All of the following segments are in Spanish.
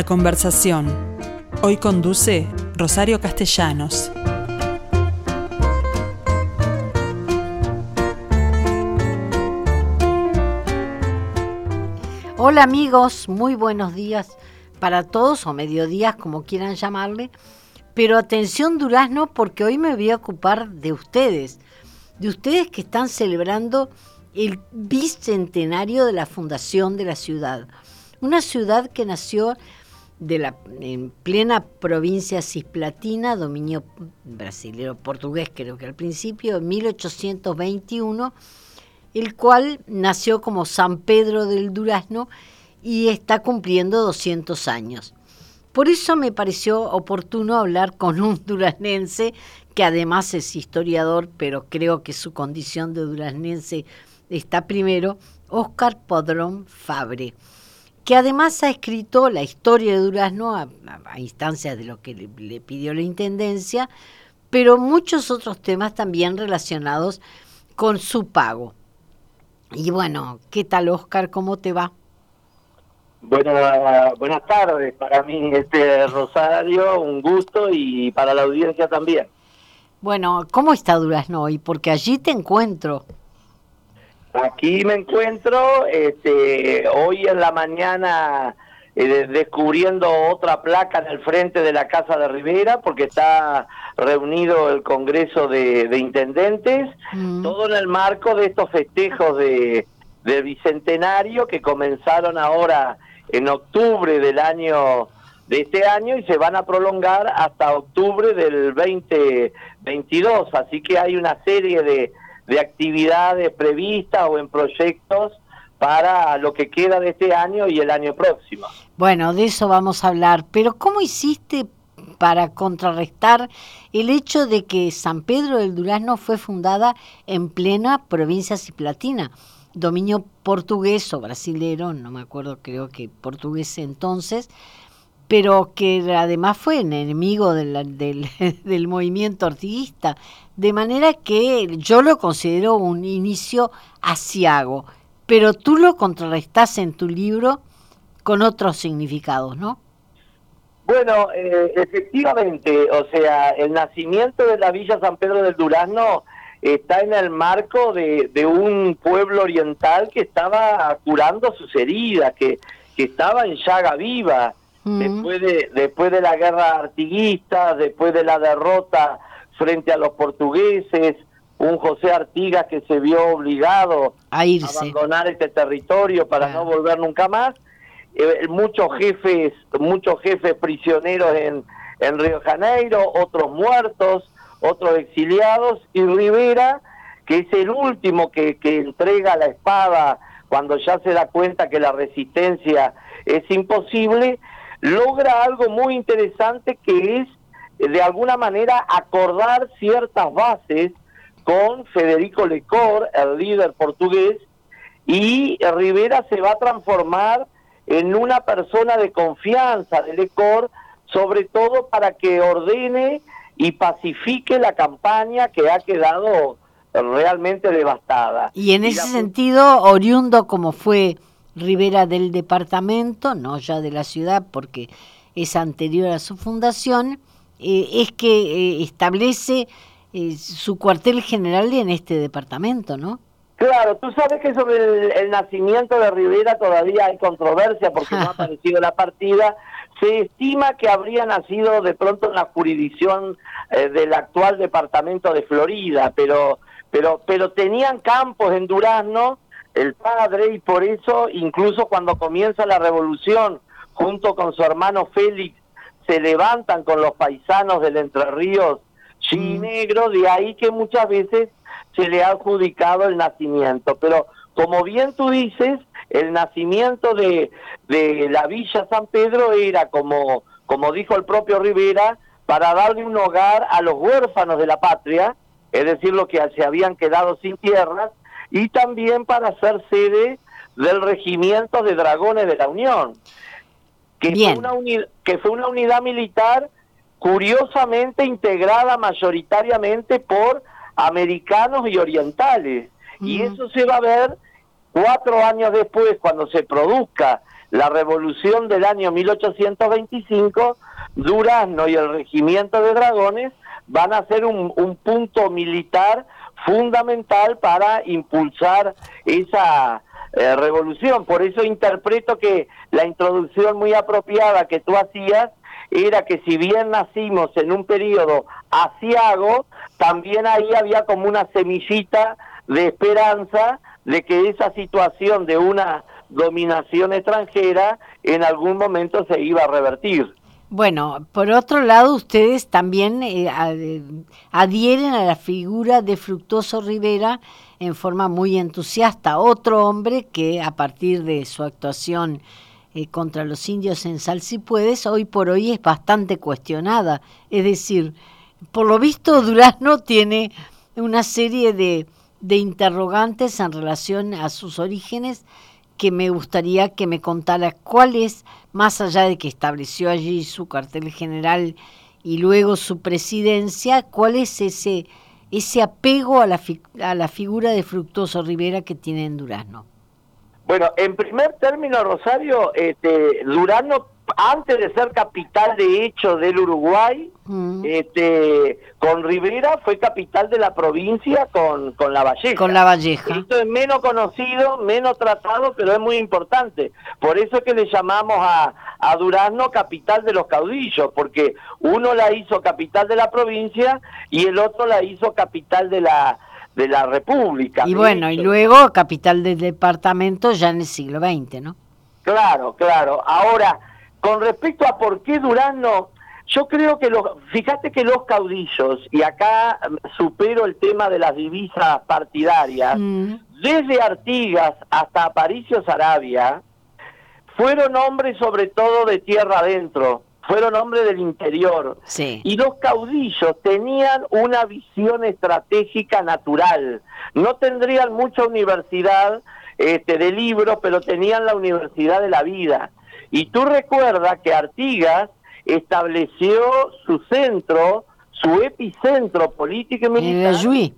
La conversación. Hoy conduce Rosario Castellanos. Hola amigos, muy buenos días para todos o mediodías como quieran llamarle. Pero atención Durazno porque hoy me voy a ocupar de ustedes, de ustedes que están celebrando el bicentenario de la fundación de la ciudad. Una ciudad que nació de la, en plena provincia cisplatina, dominio brasilero portugués creo que al principio, en 1821, el cual nació como San Pedro del Durazno y está cumpliendo 200 años. Por eso me pareció oportuno hablar con un duraznense que además es historiador, pero creo que su condición de duraznense está primero, Óscar Podrón Fabre, que además ha escrito la historia de Durazno a, instancias de lo que le, pidió la Intendencia, pero muchos otros temas también relacionados con su pago. Y bueno, ¿qué tal Óscar? ¿Cómo te va? Buenas, buenas tardes, para mí este Rosario, un gusto y para la audiencia también. Bueno, ¿cómo está Durazno hoy? Porque allí te encuentro. Aquí me encuentro, este, hoy en la mañana eh, descubriendo otra placa en el frente de la Casa de Rivera, porque está reunido el Congreso de, Intendentes, mm. todo en el marco de estos festejos de, de Bicentenario que comenzaron ahora en octubre del año de este año y se van a prolongar hasta octubre del 2022. Así que hay una serie de, de actividades previstas o en proyectos para lo que queda de este año y el año próximo. Bueno, de eso vamos a hablar, pero ¿cómo hiciste para contrarrestar el hecho de que San Pedro del Durazno fue fundada en plena provincia ciplatina, dominio portugués o brasilero, no me acuerdo, creo que portugués entonces, pero que además fue enemigo del, del, movimiento ortiguista, de manera que yo lo considero un inicio asiago, pero tú lo contrarrestás en tu libro con otros significados, ¿no? Bueno, eh, efectivamente, o sea, el nacimiento de la Villa San Pedro del Durazno está en el marco de, de un pueblo oriental que estaba curando sus heridas, que, que estaba en llaga viva, después, de, después de la guerra artiguista, después de la derrota frente a los portugueses, un José Artigas que se vio obligado a, abandonar este territorio para no volver nunca más, eh, muchos jefes, muchos jefes prisioneros en, en Río Janeiro, otros muertos, otros exiliados, y Rivera, que es el último que, que entrega la espada cuando ya se da cuenta que la resistencia es imposible, logra algo muy interesante que es de alguna manera acordar ciertas bases con Federico Lecor, el líder portugués, y Rivera se va a transformar en una persona de confianza de Lecor, sobre todo para que ordene y pacifique la campaña que ha quedado realmente devastada. Y en ese sentido, oriundo como fue Rivera del departamento, no ya de la ciudad porque es anterior a su fundación, eh, es que eh, establece eh, su cuartel general en este departamento, ¿no? Claro, tú sabes que sobre el, nacimiento de Rivera todavía hay controversia porque no ha aparecido la partida. Se estima que habría nacido de pronto en la jurisdicción del actual departamento de Florida, pero, pero, pero tenían campos en Durazno el padre y por eso incluso cuando comienza la revolución junto con su hermano Félix se levantan con los paisanos del Entre Ríos y mm. negro, de ahí que muchas veces se le ha adjudicado el nacimiento. Pero como bien tú dices, el nacimiento de, de la Villa San Pedro era, como, como dijo el propio Rivera, para darle un hogar a los huérfanos de la patria, es decir, los que se habían quedado sin tierras, y también para ser sede del regimiento de dragones de la Unión, que, Fue, una que fue una unidad militar curiosamente integrada mayoritariamente por americanos y orientales. Y eso se va a ver cuatro años después, cuando se produzca la revolución del año 1825, Durazno y el regimiento de dragones van a ser un, punto militar fundamental para impulsar esa eh, revolución. Por eso interpreto que la introducción muy apropiada que tú hacías era que si bien nacimos en un periodo asiago, también ahí había como una semillita de esperanza de que esa situación de una dominación extranjera en algún momento se iba a revertir. Bueno, por otro lado, ustedes también eh, adhieren a la figura de Fructuoso Rivera en forma muy entusiasta. Otro hombre que a partir de su actuación eh, contra los indios en Salsipuedes, hoy por hoy es bastante cuestionada. Es decir, por lo visto Durazno tiene una serie de interrogantes en relación a sus orígenes que me gustaría que me contara cuál es, más allá de que estableció allí su cartel general y luego su presidencia, cuál es ese, ese apego a la, a la figura de Fructuoso Rivera que tiene en Durazno. Bueno, en primer término, Rosario, este, Durazno antes de ser capital de hecho del Uruguay, mm. este, con Rivera fue capital de la provincia con, con La Valleja. Con La Valleja. Esto es menos conocido, menos tratado, pero es muy importante. Por eso es que le llamamos a, a Durazno capital de los caudillos, porque uno la hizo capital de la provincia y el otro la hizo capital de la de la República. Y bueno, y luego capital del departamento ya en el siglo XX, ¿no? Claro, claro. Ahora, con respecto a por qué Durazno, yo creo que los, fíjate que los caudillos, y acá mm, supero el tema de las divisas partidarias, mm. desde Artigas hasta Aparicio Sarabia, fueron hombres sobre todo de tierra adentro, fueron hombres del interior. Y los caudillos tenían una visión estratégica natural. No tendrían mucha universidad este, de libros, pero tenían la universidad de la vida. Y tú recuerdas que Artigas estableció su centro, su epicentro político y militar. En el Ayuí.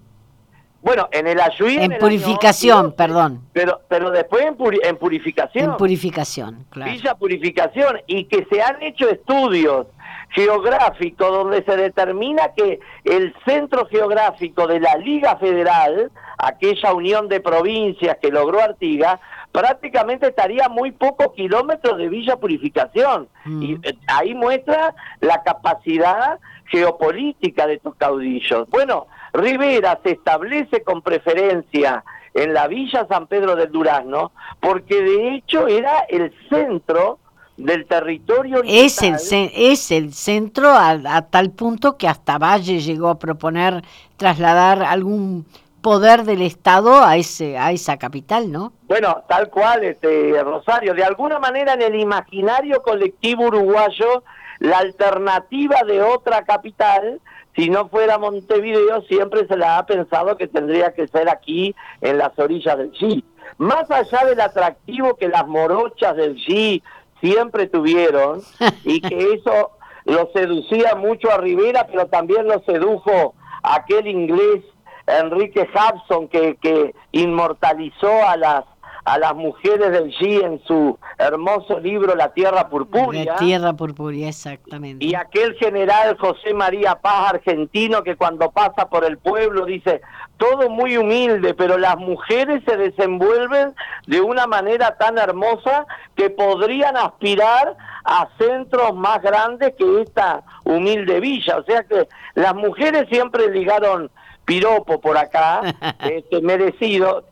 Bueno, en el Ayuí. En, purificación, perdón. Pero, pero después en, en purificación. En purificación, claro. Villa Purificación. Y que se han hecho estudios geográficos donde se determina que el centro geográfico de la Liga Federal, aquella unión de provincias que logró Artigas, prácticamente estaría muy pocos kilómetros de Villa Purificación. Mm. Y eh, ahí muestra la capacidad geopolítica de estos caudillos. Bueno, Rivera se establece con preferencia en la Villa San Pedro del Durazno, porque de hecho era el centro del territorio es el es el centro a, tal punto que hasta Valle llegó a proponer trasladar algún poder del Estado a ese a esa capital, ¿no? Bueno, tal cual, este Rosario, de alguna manera en el imaginario colectivo uruguayo la alternativa de otra capital, si no fuera Montevideo, siempre se la ha pensado que tendría que ser aquí en las orillas del G. Más allá del atractivo que las morochas del G siempre tuvieron y que eso lo seducía mucho a Rivera, pero también lo sedujo aquel inglés Enrique Hudson que, que inmortalizó a las a las mujeres del G en su hermoso libro La Tierra Purpúrea. La Tierra Purpúrea, exactamente. Y aquel general José María Paz argentino que cuando pasa por el pueblo dice, todo muy humilde, pero las mujeres se desenvuelven de una manera tan hermosa que podrían aspirar a centros más grandes que esta humilde villa. O sea que las mujeres siempre ligaron piropo por acá, este, merecido.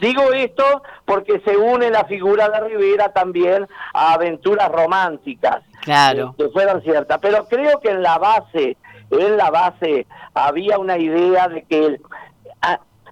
Digo esto porque se une la figura de Rivera también a aventuras románticas. Claro. Que fueron ciertas. Pero creo que en la base, en la base había una idea de que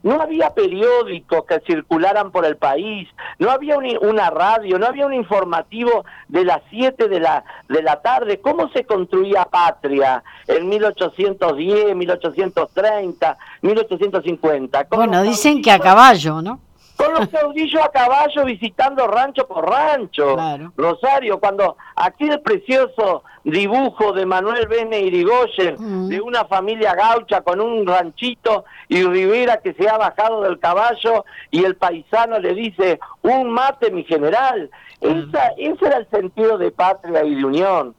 no había periódicos que circularan por el país, no había una radio, no había un informativo de las 7 de la, de la tarde. ¿Cómo se construía patria en 1810, 1830, 1850? Bueno, dicen que a caballo, ¿no? Con los caudillos a caballo visitando rancho por rancho. Rosario, cuando aquel precioso dibujo de Manuel Bene Irigoyen de una familia gaucha con un ranchito y Rivera que se ha bajado del caballo y el paisano le dice, un mate mi general. Esa, ese era el sentido de patria y de unión.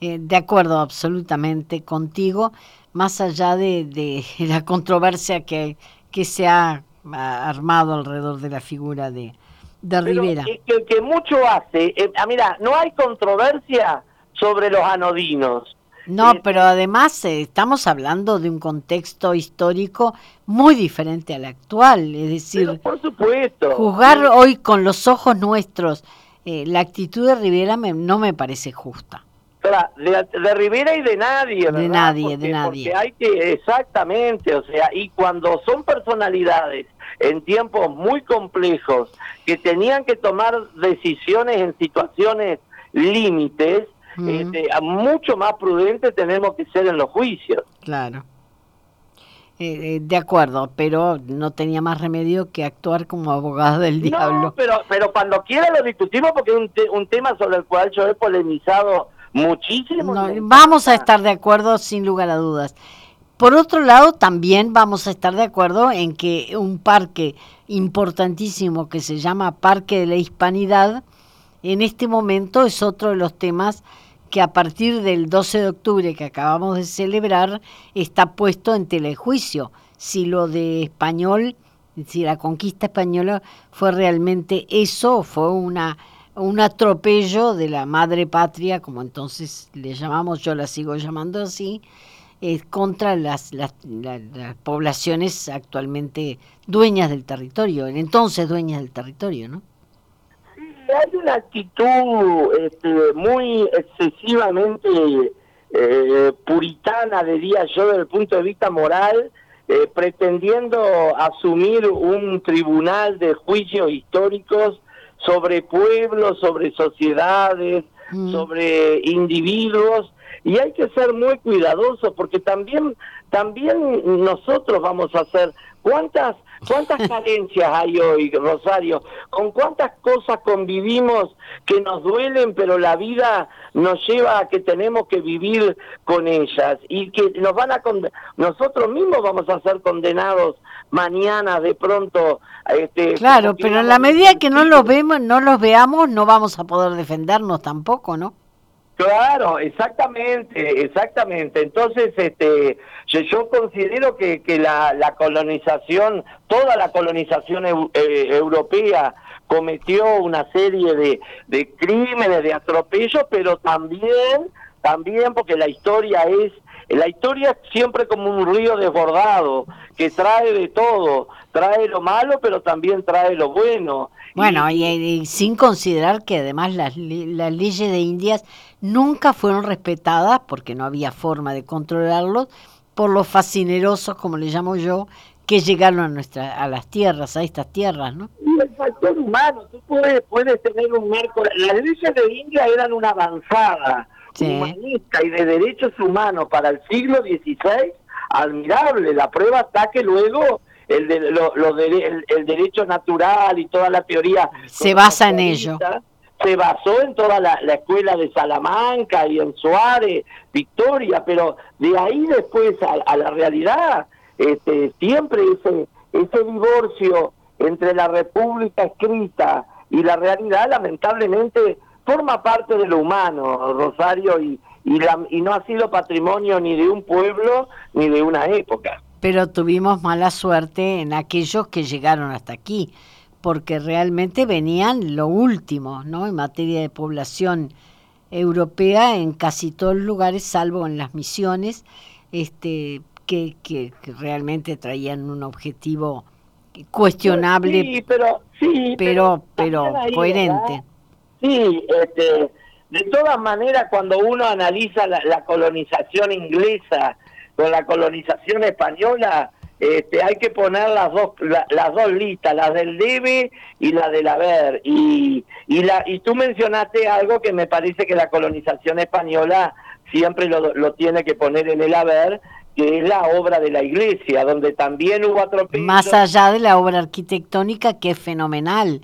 Eh, de acuerdo absolutamente contigo, más allá de, de la controversia que, que se ha armado alrededor de la figura de, de Rivera. Que, que, mucho hace, eh, ah, mira, no hay controversia sobre los anodinos. No, eh, pero además eh, estamos hablando de un contexto histórico muy diferente al actual, es decir, por supuesto. juzgar hoy con los ojos nuestros la actitud de Rivera no me parece justa de, Rivera y de nadie, De nadie, de nadie. Porque hay que, exactamente, o sea, y cuando son personalidades en tiempos muy complejos que tenían que tomar decisiones en situaciones límites, este, mucho más prudentes tenemos que ser en los juicios. Claro. Eh, eh, de acuerdo, pero no tenía más remedio que actuar como abogado del diablo. No, pero, pero cuando quiera lo discutimos porque es un, un tema sobre el cual yo he polemizado muchísimo. vamos a estar de acuerdo sin lugar a dudas. Por otro lado, también vamos a estar de acuerdo en que un parque importantísimo que se llama Parque de la Hispanidad, en este momento es otro de los temas que a partir del 12 de octubre que acabamos de celebrar está puesto en telejuicio. Si lo de español, si la conquista española fue realmente eso, fue una un atropello de la madre patria, como entonces le llamamos, yo la sigo llamando así, eh, contra las, las, poblaciones actualmente dueñas del territorio, en entonces dueñas del territorio, ¿no? Sí, hay una actitud este, muy excesivamente eh, puritana, diría yo, desde el punto de vista moral, eh, pretendiendo asumir un tribunal de juicios históricos sobre pueblos, sobre sociedades, mm. sobre individuos y hay que ser muy cuidadosos porque también también nosotros vamos a hacer. Cuántas cuántas carencias hay hoy Rosario con cuántas cosas convivimos que nos duelen pero la vida nos lleva a que tenemos que vivir con ellas y que nos van a nosotros mismos vamos a ser condenados mañana de pronto este, claro pero en la medida que no los vemos no los veamos no vamos a poder defendernos tampoco no Claro, exactamente, exactamente. Entonces, este, yo, considero que, que la, la, colonización, toda la colonización eh, europea cometió una serie de, de crímenes, de atropellos, pero también, también porque la historia es la historia es siempre como un río desbordado, que trae de todo, trae lo malo, pero también trae lo bueno. Bueno, y, sin considerar que además las, las leyes de Indias nunca fueron respetadas, porque no había forma de controlarlos, por los fascinerosos, como le llamo yo, que llegaron a nuestra, a las tierras, a estas tierras, ¿no? Y el factor humano, tú puedes, puedes tener un marco, las leyes de India eran una avanzada, humanista y de derechos humanos para el siglo XVI, admirable. La prueba está que luego el, de, lo, el, derecho natural y toda la teoría se basa en ello. Se basó en toda la, escuela de Salamanca y en Suárez, Victoria, pero de ahí después a, la realidad, este, siempre ese, ese divorcio entre la república escrita y la realidad, lamentablemente, forma parte de lo humano, Rosario, y, y, y no ha sido patrimonio ni de un pueblo ni de una época. Pero tuvimos mala suerte en aquellos que llegaron hasta aquí, porque realmente venían lo último, ¿no? En materia de población europea en casi todos los lugares, salvo en las misiones, este, que, que, realmente traían un objetivo cuestionable, sí, pero, sí, pero, pero, coherente. Sí, este, de todas maneras, cuando uno analiza la, colonización inglesa con la colonización española, este, hay que poner las dos las dos listas, la del debe y la del haber. Y, y, la, y tú mencionaste algo que me parece que la colonización española siempre lo, lo tiene que poner en el haber, que es la obra de la iglesia, donde también hubo atropellos. Más allá de la obra arquitectónica que es fenomenal.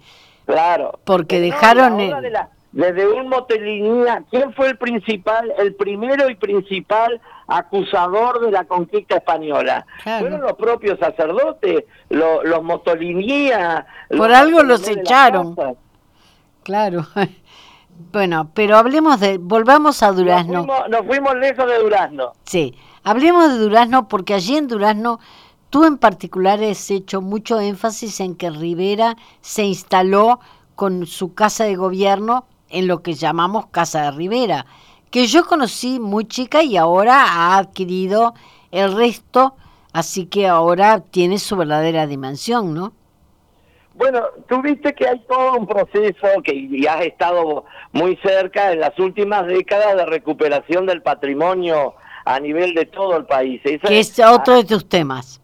Claro. Porque No, dejaron... la el- de la- desde un motelinía, ¿quién fue el principal, el primero y principal acusador de la conquista española? Claro. Fueron los propios sacerdotes, lo- los motolinía. Por los algo los echaron. Claro. Bueno, pero hablemos de... Volvamos a Nos Durazno. fuimos, nos fuimos lejos de Durazno. Sí, hablemos de Durazno porque allí en Durazno tú en particular has hecho mucho énfasis en que Rivera se instaló con su casa de gobierno en lo que llamamos Casa de Rivera, que yo conocí muy chica y ahora ha adquirido el resto, así que ahora tiene su verdadera dimensión, ¿no? Bueno, tú viste que hay todo un proceso que ya has estado muy cerca en las últimas décadas de recuperación del patrimonio a nivel de todo el país. Esa Que es otro de tus temas.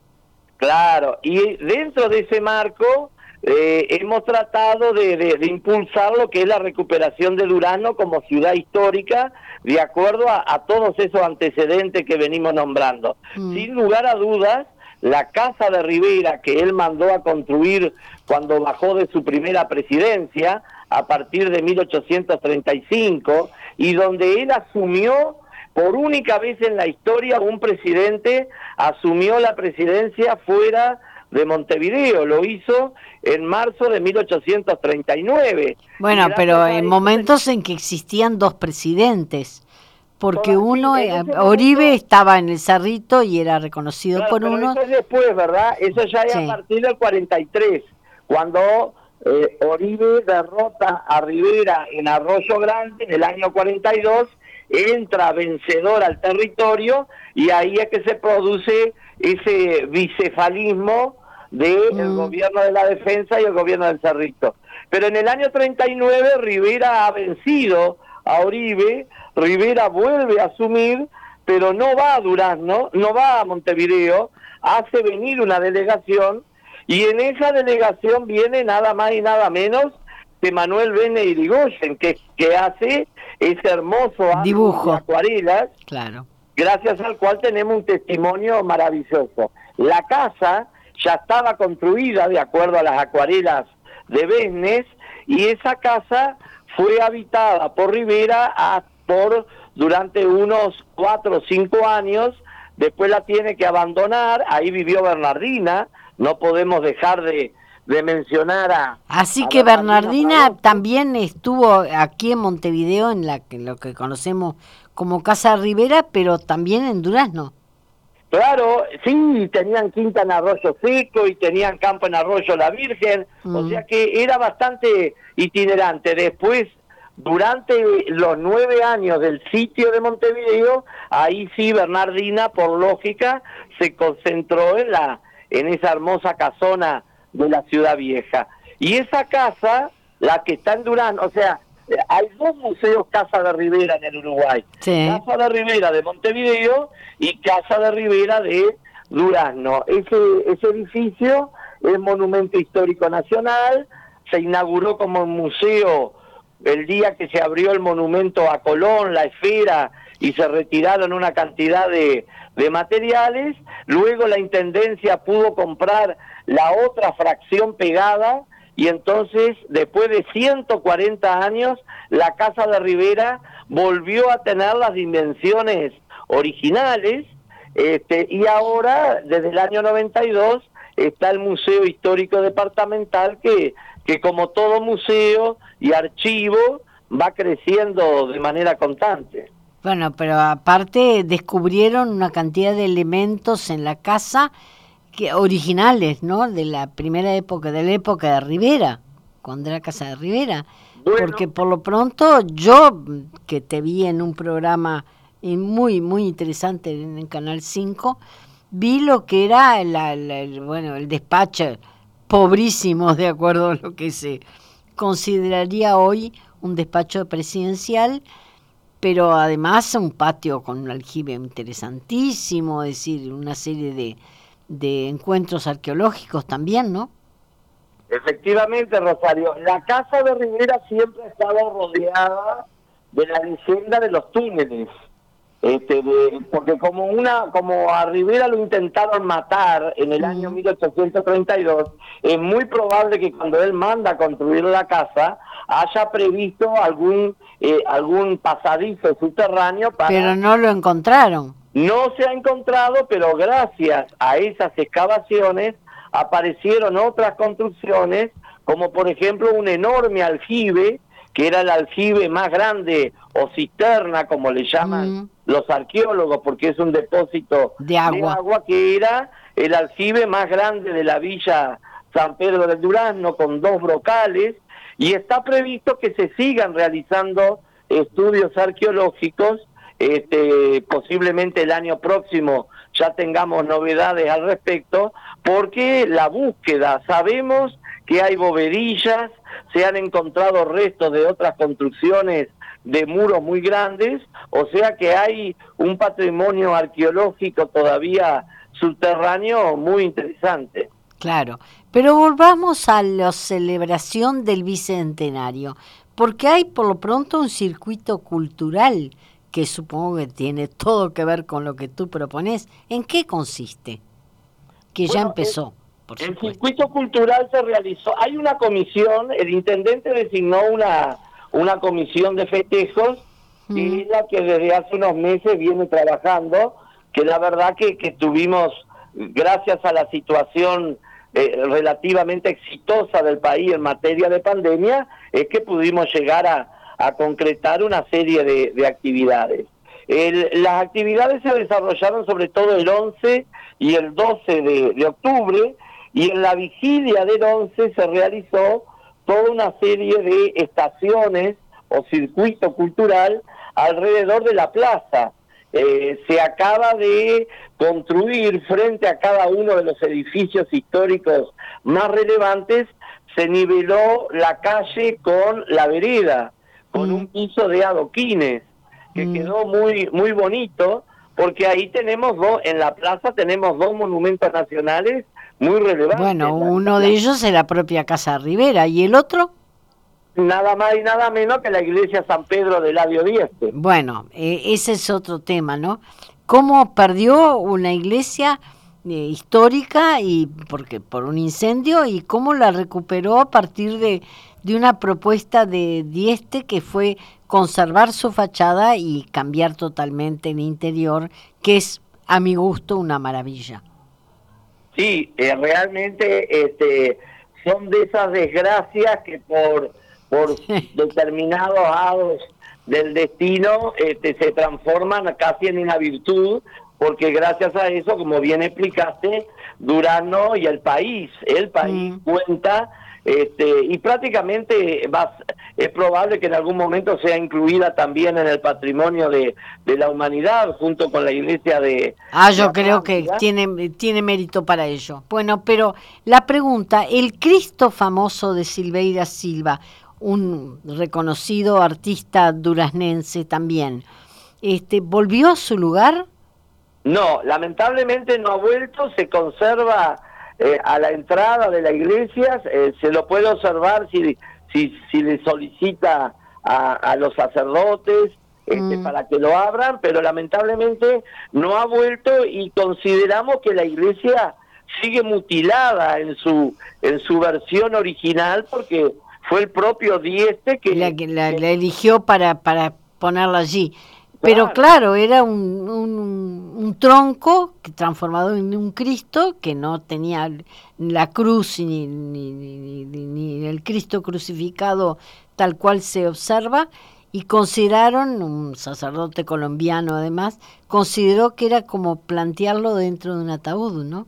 Claro, y dentro de ese marco eh, hemos tratado de, de- de impulsar lo que es la recuperación de Durano como ciudad histórica, de acuerdo a, a todos esos antecedentes que venimos nombrando. Mm. Sin lugar a dudas, la casa de Rivera que él mandó a construir cuando bajó de su primera presidencia, a partir de 1835, y donde él asumió por única vez en la historia un presidente asumió la presidencia fuera de Montevideo, lo hizo en marzo de 1839. Bueno, pero en momentos en que existían dos presidentes, porque uno, Oribe estaba en el Cerrito y era reconocido Claro, por pero uno. Eso es después, ¿verdad? Eso ya es Sí. a partir del 43, cuando eh, Oribe derrota a Rivera en Arroyo Grande en el año 42, entra vencedor al territorio y ahí es que se produce ese bicefalismo del Mm. gobierno de la defensa y el gobierno del Cerrito. Pero en el año 39 Rivera ha vencido a Oribe, Rivera vuelve a asumir, pero no va a Durazno, no va a Montevideo, hace venir una delegación y en esa delegación viene nada más y nada menos que Manuel Bene Irigoyen, que, que hace ese hermoso Dibujo. de acuarelas Claro. gracias al cual tenemos un testimonio maravilloso. La casa ya estaba construida de acuerdo a las acuarelas de Besnes y esa casa fue habitada por Rivera a- por durante unos cuatro o cinco años, después la tiene que abandonar, ahí vivió Bernardina, no podemos dejar de, de mencionar a... Así a que Bernardina Pavón. también estuvo aquí en Montevideo, en la que lo que conocemos como Casa Rivera, pero también en Durazno. Claro, sí, tenían quinta en Arroyo Seco y tenían campo en Arroyo La Virgen, o Mm. sea que era bastante itinerante. Después, durante los nueve años del sitio de Montevideo, ahí sí Bernardina, por lógica, se concentró en la en esa hermosa casona de la ciudad vieja. Y esa casa, la que está en Durán, o sea, hay dos museos Casa de Rivera en el Uruguay. Sí. Casa de Rivera de Montevideo y Casa de Rivera de Durazno. Ese, ese edificio es Monumento Histórico Nacional, se inauguró como museo el día que se abrió el monumento a Colón, la esfera, y se retiraron una cantidad de, de materiales. Luego la Intendencia pudo comprar la otra fracción pegada y entonces, después de 140 años, la Casa de Rivera volvió a tener las dimensiones originales este, y ahora, desde el año 92, está el Museo Histórico Departamental que, que como todo museo y archivo va creciendo de manera constante. Bueno, pero aparte descubrieron una cantidad de elementos en la casa que originales, ¿no? De la primera época, de la época de Rivera, cuando era casa de Rivera. Bueno. Porque por lo pronto yo, que te vi en un programa muy, muy interesante en el Canal 5, vi lo que era la- la- el, bueno, el despacho pobrísimo, de acuerdo a lo que se consideraría hoy un despacho presidencial, pero además un patio con un aljibe interesantísimo, es decir, una serie de, de encuentros arqueológicos también, ¿no? Efectivamente, Rosario, la casa de Rivera siempre ha estado rodeada de la leyenda de los túneles. Este, porque como una como a Rivera lo intentaron matar en el año 1832, es muy probable que cuando él manda a construir la casa haya previsto algún eh, algún pasadizo subterráneo para Pero no lo encontraron. No se ha encontrado, pero gracias a esas excavaciones aparecieron otras construcciones, como por ejemplo un enorme aljibe, que era el aljibe más grande o cisterna, como le llaman Mm. los arqueólogos, porque es un depósito De agua. que era el aljibe más grande de la villa San Pedro del Durazno, con dos brocales, y está previsto que se sigan realizando estudios arqueológicos, este, posiblemente el año próximo ya tengamos novedades al respecto, porque la búsqueda, sabemos que hay bovedillas, se han encontrado restos de otras construcciones de muros muy grandes, o sea que hay un patrimonio arqueológico todavía subterráneo muy interesante. Claro, pero volvamos a la celebración del Bicentenario, porque hay por lo pronto un circuito cultural que supongo que tiene todo que ver con lo que tú propones. ¿En qué consiste? Que ya empezó, por El supuesto. circuito cultural se realizó, hay una comisión, el intendente designó una, una comisión de festejos, es la que desde hace unos meses viene trabajando, que la verdad que, que tuvimos, gracias a la situación eh, relativamente exitosa del país en materia de pandemia, es que pudimos llegar a, a concretar una serie de, de actividades. El- las actividades se desarrollaron sobre todo el 11 y el 12 de, de octubre y en la vigilia del 11 se realizó toda una serie de estaciones o circuito cultural alrededor de la plaza. Eh, se acaba de construir frente a cada uno de los edificios históricos más relevantes, se niveló la calle con la vereda, con Mm. un piso de adoquines, que Mm. quedó muy, muy bonito, porque ahí tenemos dos, en la plaza tenemos dos monumentos nacionales muy relevantes. Bueno, uno de ellos es la propia Casa Rivera y el otro, Nada más y nada menos que la iglesia San Pedro de Ladio Dieste. bueno, eh, ese es otro tema, ¿no? ¿Cómo perdió una iglesia eh, histórica y porque por un incendio y cómo la recuperó a partir de, de una propuesta de Dieste que fue conservar su fachada y cambiar totalmente el interior, que es a mi gusto una maravilla. Sí, eh, realmente este, son de esas desgracias que por, por determinados hados del destino este, se transforman casi en una virtud, porque gracias a eso, como bien explicaste, Durano y el país, el país Mm. cuenta este, y prácticamente va, es probable que en algún momento sea incluida también en el patrimonio de, de la humanidad junto con la iglesia de... Ah, yo creo que tiene, tiene mérito para ello. Bueno, pero la pregunta, el Cristo famoso de Silveira Silva, un reconocido artista duraznense también, este, ¿volvió a su lugar? No, lamentablemente no ha vuelto, se conserva eh, a la entrada de la iglesia, eh, se lo puede observar si, si, si le solicita a, a los sacerdotes este, Mm. para que lo abran, pero lamentablemente no ha vuelto y consideramos que la iglesia sigue mutilada en su, en su versión original porque fue el propio Dieste que... La, la eligió para, para ponerla allí. Pero Claro. era un, un, un tronco que- transformado en un Cristo que no tenía la cruz ni, ni, ni, el Cristo crucificado tal cual se observa y consideraron, un sacerdote colombiano además, consideró que era como plantearlo dentro de un ataúd, ¿no?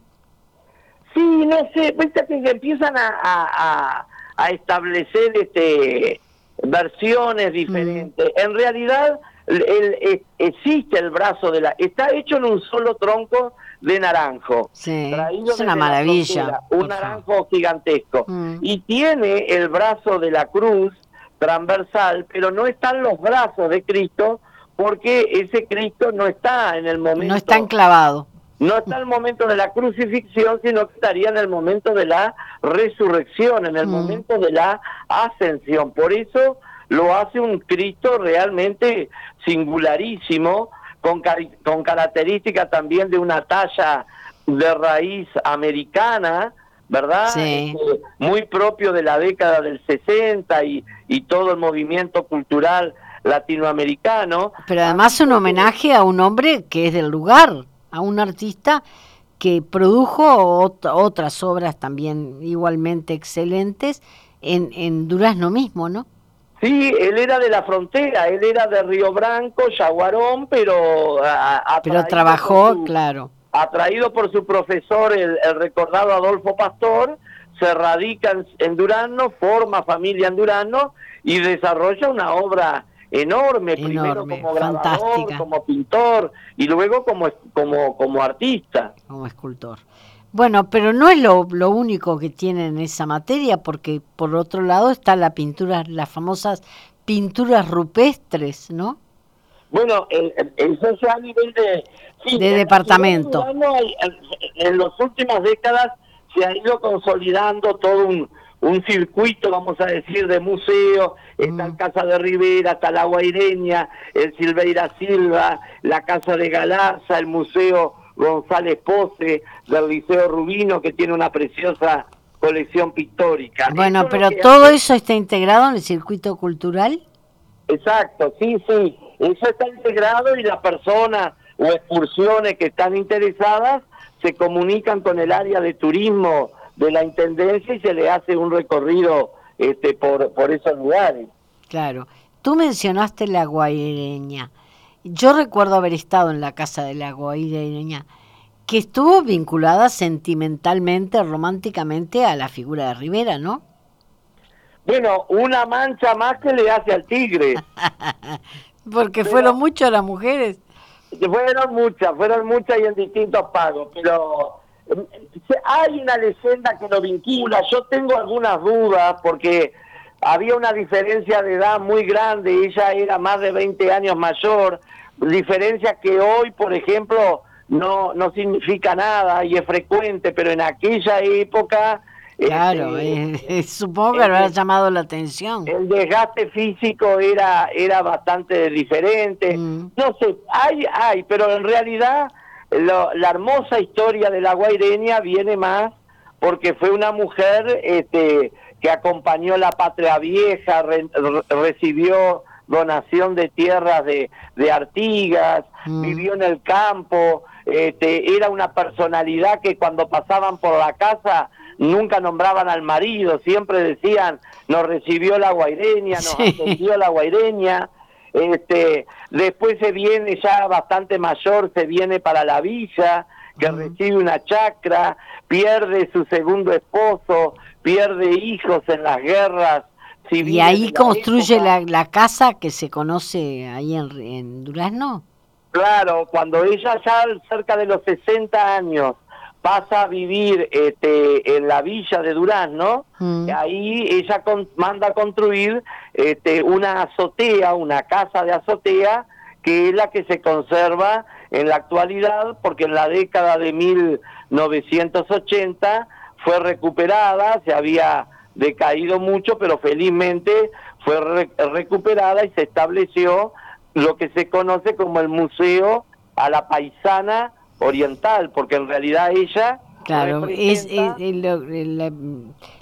Sí, no sé, viste que se empiezan a, a, a- a establecer este versiones diferentes. En realidad el- el- e- existe el brazo de la... Está hecho en un solo tronco de naranjo. Sí, es una maravilla, un naranjo gigantesco. Mm. Y tiene el brazo de la cruz transversal, pero no están los brazos de Cristo porque ese Cristo no está en el momento No está enclavado. no está en el momento de la crucifixión, sino que estaría en el momento de la resurrección, en el Mm. momento de la ascensión. Por eso lo hace un Cristo realmente singularísimo, con, con características también de una talla de raíz americana, ¿verdad? Sí. Este, muy propio de la década del 60 y, y todo el movimiento cultural latinoamericano. Pero además un homenaje a un hombre que es del lugar, a un artista que produjo otras obras también igualmente excelentes en, en Durazno mismo, ¿no? Sí, él era de la frontera, él era de Río Branco, Yaguarón, pero... pero trabajó, claro. Atraído por su profesor, el, recordado Adolfo Pastor, se radica en, en Durazno, forma familia en Durazno y desarrolla una obra enorme, primero como grabador, como pintor y luego como, como, como artista. Como escultor. Bueno, pero no es lo, lo único que tiene en esa materia, porque por otro lado está la pintura, las famosas pinturas rupestres, ¿no? Bueno, eso es a nivel de... de departamento. En las últimas décadas se ha ido consolidando todo un, un circuito, vamos a decir, de museos, está el. Casa de Rivera, está la Guaireña, el Silveira Silva, la Casa de Galaza, el Museo González Pose, del Liceo Rubino, que tiene una preciosa colección pictórica. Bueno, pero todo eso está integrado en el circuito cultural. Exacto, sí, sí, eso está integrado y las personas o excursiones que están interesadas se comunican con el área de turismo de la intendencia y se le hace un recorrido este, por, por esos lugares. Claro. Tú mencionaste la guaireña. Yo recuerdo haber estado en la casa de la guaireña, que estuvo vinculada sentimentalmente, románticamente a la figura de Rivera, ¿no? Bueno, una mancha más que le hace al tigre. Porque fueron muchas las mujeres. Fueron muchas, fueron muchas y en distintos pagos, pero hay una leyenda que lo vincula, yo tengo algunas dudas porque había una diferencia de edad muy grande, ella era más de 20 años mayor, diferencia que hoy, por ejemplo, no, no significa nada y es frecuente, pero en aquella época... Claro, este, supongo que habrá llamado la atención. El desgaste físico era, era bastante diferente. Mm. No sé, hay, hay, pero en realidad la hermosa historia de la Guaireña viene más porque fue una mujer este, que acompañó la patria vieja, recibió donación de tierras de, de Artigas, mm. vivió en el campo, este, era una personalidad que cuando pasaban por la casa nunca nombraban al marido, siempre decían, nos recibió la guaireña, nos atendió la guaireña, este, después se viene ya bastante mayor, se viene para la villa, que recibe una chacra, pierde su segundo esposo, pierde hijos en las guerras. ¿Y ahí construye la, casa que se conoce ahí en, en Durazno? Claro, cuando ella ya cerca de los 60 años pasa a vivir este, en la villa de Durazno, mm. ahí ella manda a construir este, una azotea, una casa de azotea, que es la que se conserva en la actualidad, porque en la década de 1980 fue recuperada, se había decaído mucho, pero felizmente fue recuperada y se estableció lo que se conoce como el Museo a la Paisana oriental, porque en realidad ella... Claro, es,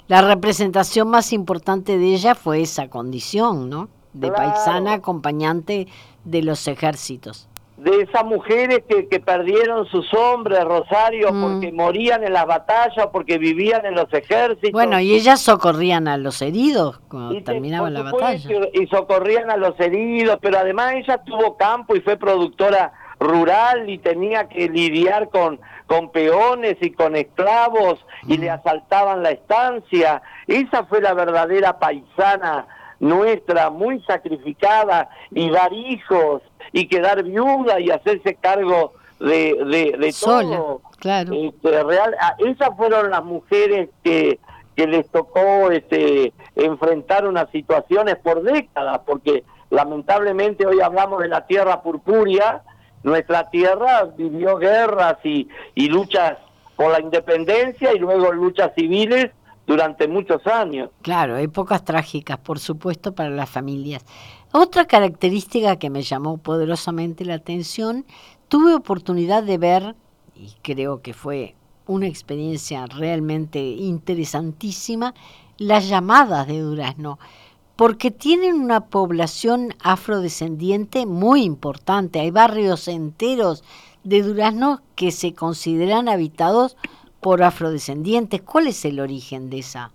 la, representación más importante de ella fue esa condición, ¿no? De paisana acompañante de los ejércitos. De esas mujeres que, que perdieron sus hombres, Rosario, mm. porque morían en las batallas, porque vivían en los ejércitos. Bueno, y ellas socorrían a los heridos cuando terminaba la batalla. Y socorrían a los heridos, pero además ella tuvo campo y fue productora rural y tenía que lidiar con, con peones y con esclavos y le asaltaban la estancia. Esa fue la verdadera paisana nuestra, muy sacrificada, y dar hijos y quedar viuda y hacerse cargo de, de, de todo. Claro. Este, real, ah, esas fueron las mujeres que, que les tocó este, enfrentar unas situaciones por décadas, porque lamentablemente hoy hablamos de la tierra purpúrea, nuestra tierra vivió guerras y, y luchas por la independencia y luego luchas civiles durante muchos años. Claro, épocas trágicas, por supuesto, para las familias. Otra característica que me llamó poderosamente la atención, tuve oportunidad de ver, y creo que fue una experiencia realmente interesantísima, las llamadas de Durazno, porque tienen una población afrodescendiente muy importante. Hay barrios enteros de Durazno que se consideran habitados por afrodescendientes. ¿Cuál es el origen de esa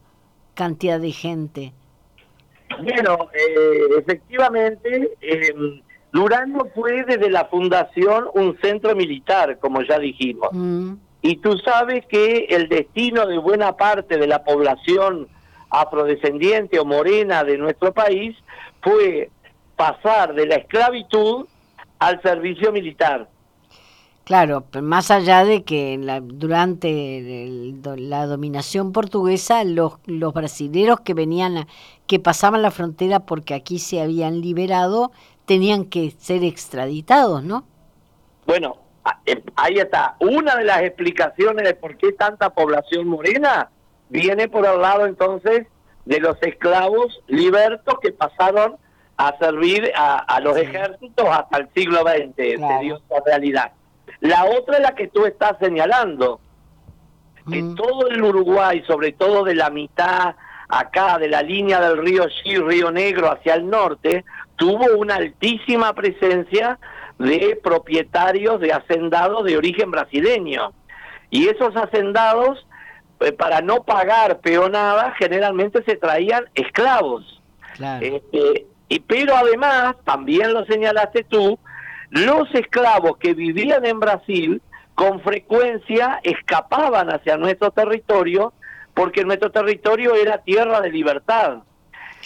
cantidad de gente? Bueno, eh, efectivamente, eh, Durazno fue desde la fundación un centro militar, como ya dijimos. Mm. Y tú sabes que el destino de buena parte de la población afrodescendiente o morena de nuestro país fue pasar de la esclavitud al servicio militar. Claro, más allá de que durante la dominación portuguesa los, los brasileros que venían, que pasaban la frontera porque aquí se habían liberado, tenían que ser extraditados, ¿no? Bueno, eh, ahí está. Una de las explicaciones de por qué tanta población morena viene por el lado entonces de los esclavos libertos que pasaron a servir a, los ejércitos hasta el siglo XX, se dio esa realidad. La otra es la que tú estás señalando, que mm. todo el Uruguay, sobre todo de la mitad acá, de la línea del río Xi, Río Negro hacia el norte, tuvo una altísima presencia de propietarios de hacendados de origen brasileño. Y esos hacendados, eh, para no pagar peonada, generalmente se traían esclavos. Este, y, pero además, también lo señalaste tú, los esclavos que vivían en Brasil con frecuencia escapaban hacia nuestro territorio porque nuestro territorio era tierra de libertad.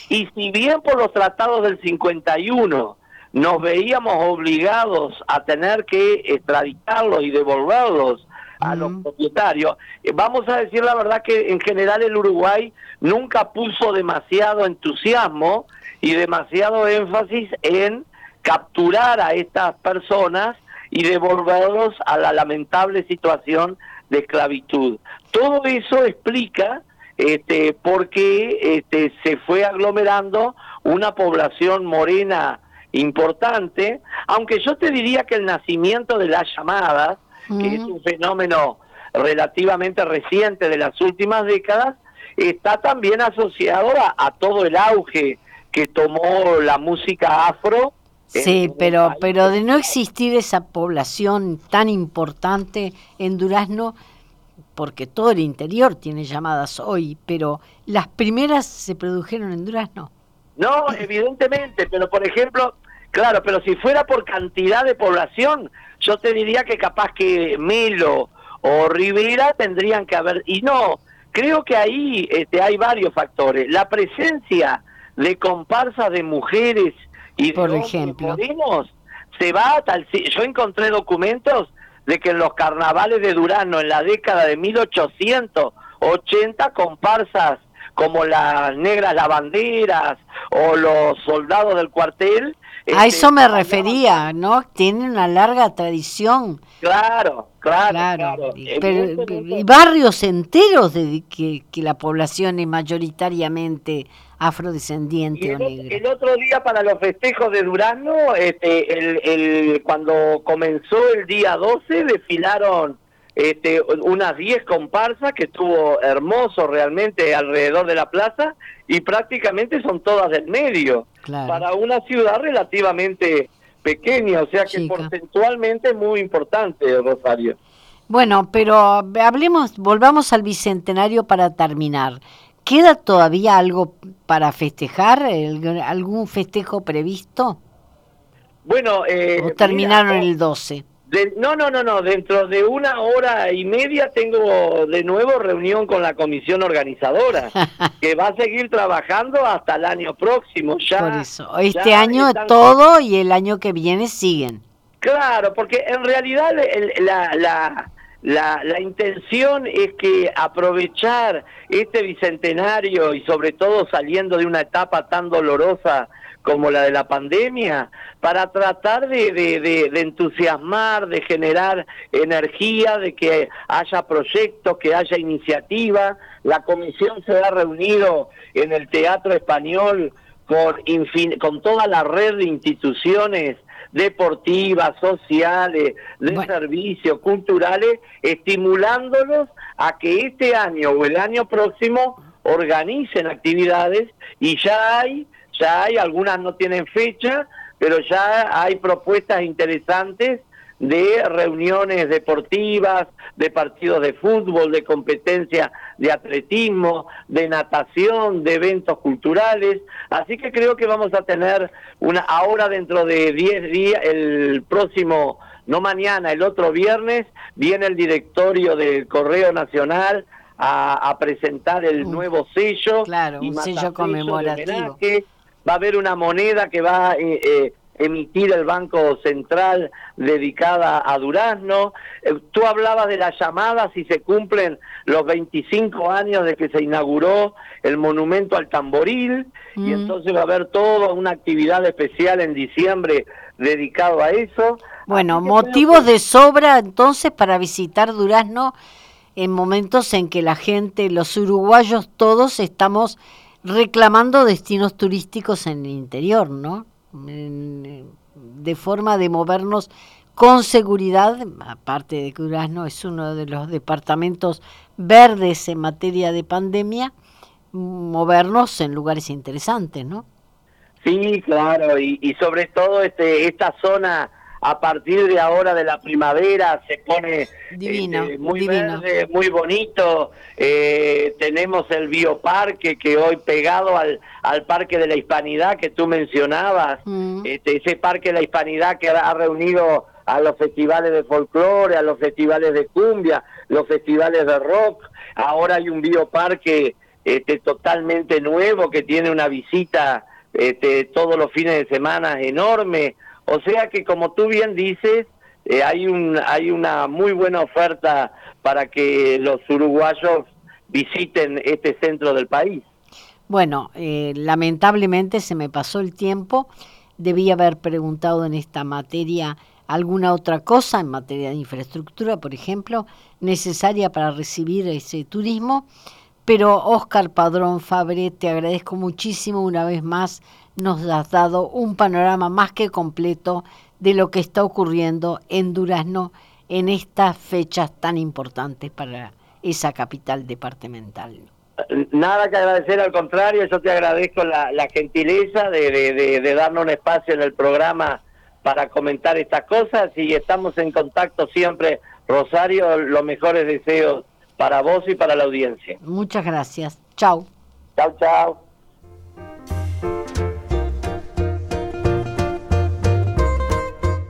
Y si bien por los tratados del 51 nos veíamos obligados a tener que extraditarlos y devolverlos a los propietarios. Eh, vamos a decir la verdad que en general el Uruguay nunca puso demasiado entusiasmo y demasiado énfasis en capturar a estas personas y devolverlos a la lamentable situación de esclavitud. Todo eso explica este, por qué este, se fue aglomerando una población morena importante, aunque yo te diría que el nacimiento de las llamadas, que es un fenómeno relativamente reciente de las últimas décadas, está también asociado a, todo el auge que tomó la música afro. Sí, pero, pero de no existir esa población tan importante en Durazno, porque todo el interior tiene llamadas hoy, pero las primeras se produjeron en Durazno. No, evidentemente, pero por ejemplo, Claro, pero si fuera por cantidad de población, yo te diría que capaz que Melo o Rivera tendrían que haber... Y no, creo que ahí este, hay varios factores. La presencia de comparsas de mujeres y por de ejemplo se va a tal... Yo encontré documentos de que en los carnavales de Durano en la década de 1880 comparsas como las negras lavanderas o los soldados del cuartel a eso me refería, ¿no? Tiene una larga tradición. Claro, claro. y barrios enteros de que, la población es mayoritariamente afrodescendiente el, o negra. El otro día para los festejos de Durano, este, el, el, cuando comenzó el día 12, desfilaron este, unas 10 comparsas que estuvo hermoso realmente alrededor de la plaza y prácticamente son todas del medio para una ciudad relativamente pequeña, o sea que porcentualmente es muy importante, Rosario. Bueno, pero hablemos, volvamos al bicentenario para terminar. ¿Queda todavía algo para festejar? ¿Algún festejo previsto? Bueno, eh, ¿O terminaron el 12? no, no, no, no. Dentro de una hora y media tengo de nuevo reunión con la comisión organizadora, que va a seguir trabajando hasta el año próximo. Ya, Por eso, este año todo y el año que viene siguen. Claro, porque en realidad la, la, la, la intención es que aprovechar este bicentenario y sobre todo saliendo de una etapa tan dolorosa como la de la pandemia, para tratar de, de, entusiasmar, de generar energía, de que haya proyectos, que haya iniciativa. La comisión se ha reunido en el Teatro Español con, con toda la red de instituciones deportivas, sociales, de servicios, culturales, estimulándolos a que este año o el año próximo organicen actividades y ya hay, ya hay, algunas no tienen fecha, pero ya hay propuestas interesantes de reuniones deportivas, de partidos de fútbol, de competencia de atletismo, de natación, de eventos culturales. Así que creo que vamos a tener una ahora dentro de 10 días, el próximo, no mañana, el otro viernes, viene el directorio del Correo Nacional a, presentar el nuevo sello. Claro, un sello conmemorativo. Va a haber una moneda que va... Eh, eh, emitir el Banco Central dedicada a Durazno. Eh, tú hablabas de las llamadas y se cumplen los 25 años de que se inauguró el monumento al tamboril y mm. entonces va a haber toda una actividad especial en diciembre dedicado a eso. Bueno, motivos de sobra entonces para visitar Durazno en momentos en que la gente, los uruguayos todos estamos reclamando destinos turísticos en el interior, ¿no? De forma de movernos con seguridad, aparte de que Durazno es uno de los departamentos verdes en materia de pandemia, movernos en lugares interesantes, ¿no? Sí, claro, y, y sobre todo este esta zona a partir de ahora de la primavera se pone este, muy verde, muy bonito. Eh, tenemos el bioparque que hoy pegado al, al Parque de la Hispanidad que tú mencionabas, mm. este, ese Parque de la Hispanidad que ha reunido a los festivales de folclore, a los festivales de cumbia, los festivales de rock. Ahora hay un bioparque este, totalmente nuevo que tiene una visita este, todos los fines de semana enorme. O sea que como tú bien dices, eh, hay, un, hay una muy buena oferta para que los uruguayos visiten este centro del país. Bueno, eh, lamentablemente se me pasó el tiempo. Debía haber preguntado en esta materia alguna otra cosa, en materia de infraestructura, por ejemplo, necesaria para recibir ese turismo. Pero Oscar Padrón Fabre, te agradezco muchísimo una vez más nos has dado un panorama más que completo de lo que está ocurriendo en Durazno en estas fechas tan importantes para esa capital departamental. Nada que agradecer, al contrario, yo te agradezco la, gentileza de, de, darnos un espacio en el programa para comentar estas cosas y estamos en contacto siempre. Rosario, los mejores deseos para vos y para la audiencia. Muchas gracias. Chao. Chao, chao.